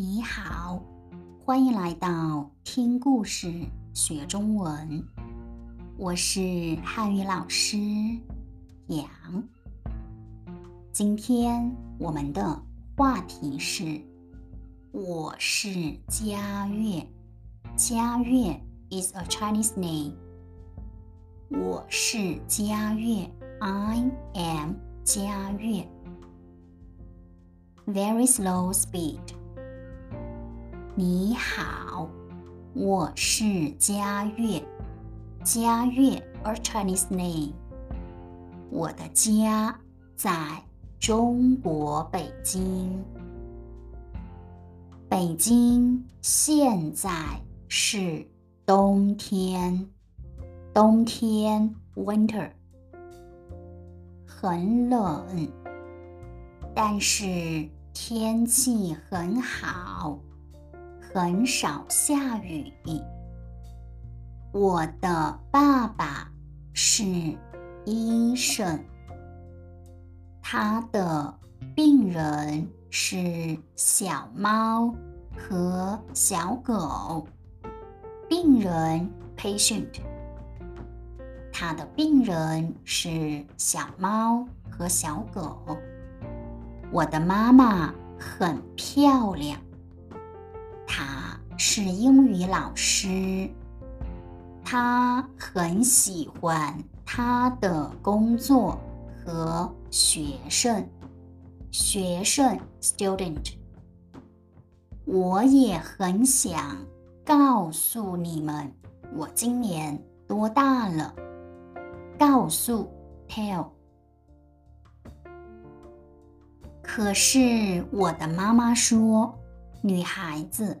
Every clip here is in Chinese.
你好，欢迎来到听故事学中文。我是汉语老师杨。今天我们的话题是：我是佳悦。佳悦 is a Chinese name。我是佳悦，I am 佳悦。Very slow speed。你好，我是佳悦。佳悦，a Chinese name。我的家在中国北京。北京现在是冬天，冬天 （winter） 很冷，但是天气很好。很少下雨。我的爸爸是医生，他的病人是小猫和小狗。病人 （patient），他的病人是小猫和小狗。我的妈妈很漂亮。是英语老师，他很喜欢他的工作和学生。学生 （student），我也很想告诉你们，我今年多大了。告诉 （tell）。可是我的妈妈说，女孩子。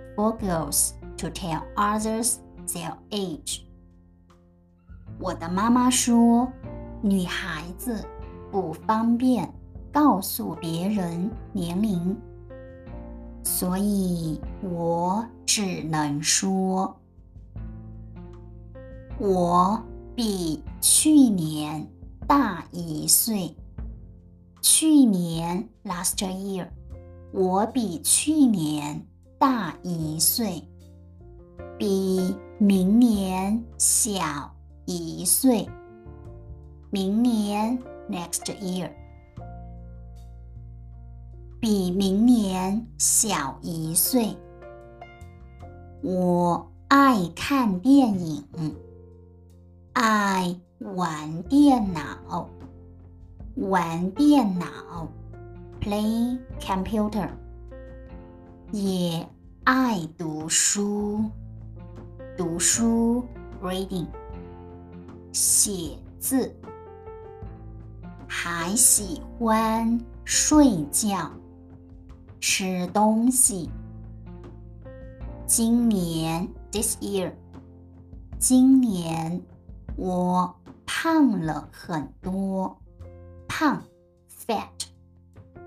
for girls to tell others their age。我的妈妈说，女孩子不方便告诉别人年龄，所以我只能说，我比去年大一岁。去年 last year，我比去年。大一岁，比明年小一岁。明年 next year，比明年小一岁。我爱看电影，爱玩电脑，玩电脑，play computer。也爱读书，读书 （reading），写字，还喜欢睡觉、吃东西。今年 （this year），今年我胖了很多，胖 （fat），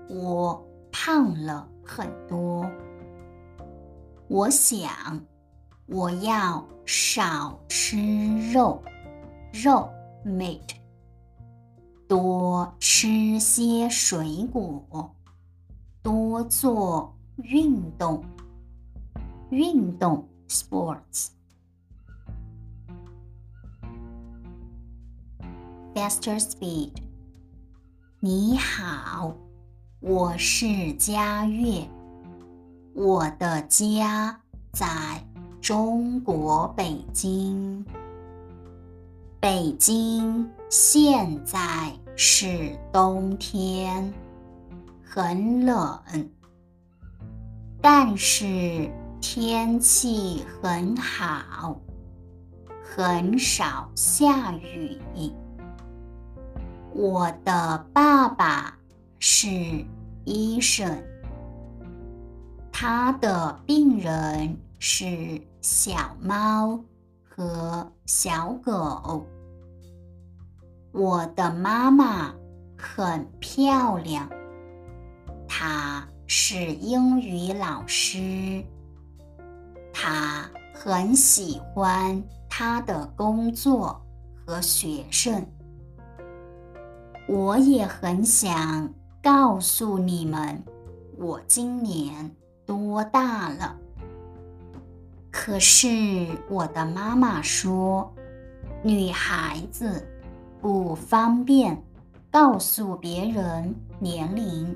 我胖了很多。我想，我要少吃肉，肉 meat，多吃些水果，多做运动，运动 sports。Faster speed。你好，我是佳悦。我的家在中国北京。北京现在是冬天，很冷，但是天气很好，很少下雨。我的爸爸是医生。他的病人是小猫和小狗。我的妈妈很漂亮，她是英语老师，她很喜欢她的工作和学生。我也很想告诉你们，我今年多大了。可是我的妈妈说，女孩子。不方便告诉别人年龄，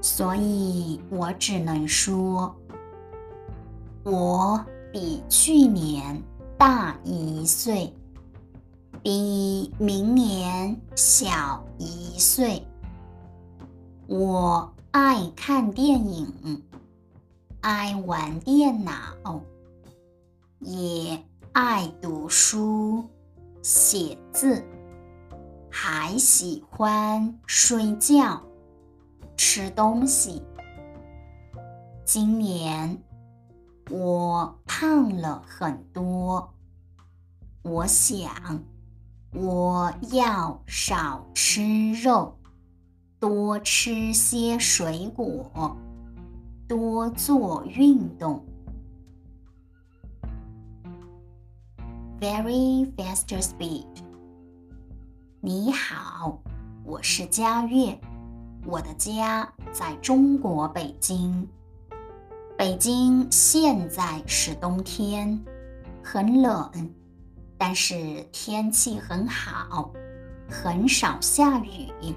所以我只能说，我比去年大一岁，比明年小一岁。我爱看电影，爱玩电脑，也爱读书。写字，还喜欢睡觉、吃东西。今年我胖了很多，我想我要少吃肉，多吃些水果，多做运动。Very fast speed。你好，我是佳悦，我的家在中国北京。北京现在是冬天，很冷，但是天气很好，很少下雨。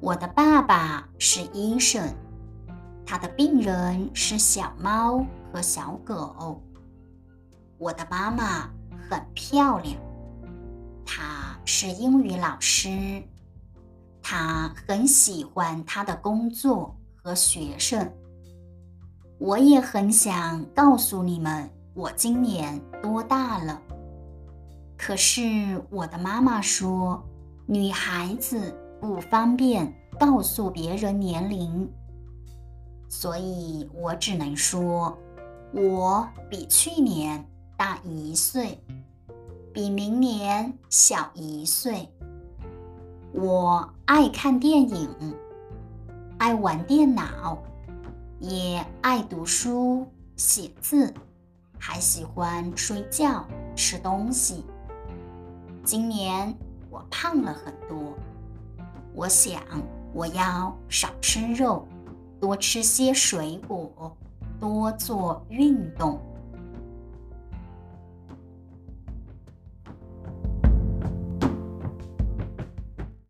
我的爸爸是医生，他的病人是小猫和小狗。我的妈妈。很漂亮，她是英语老师，她很喜欢她的工作和学生。我也很想告诉你们我今年多大了，可是我的妈妈说女孩子不方便告诉别人年龄，所以我只能说我比去年大一岁。比明年小一岁。我爱看电影，爱玩电脑，也爱读书、写字，还喜欢睡觉、吃东西。今年我胖了很多，我想我要少吃肉，多吃些水果，多做运动。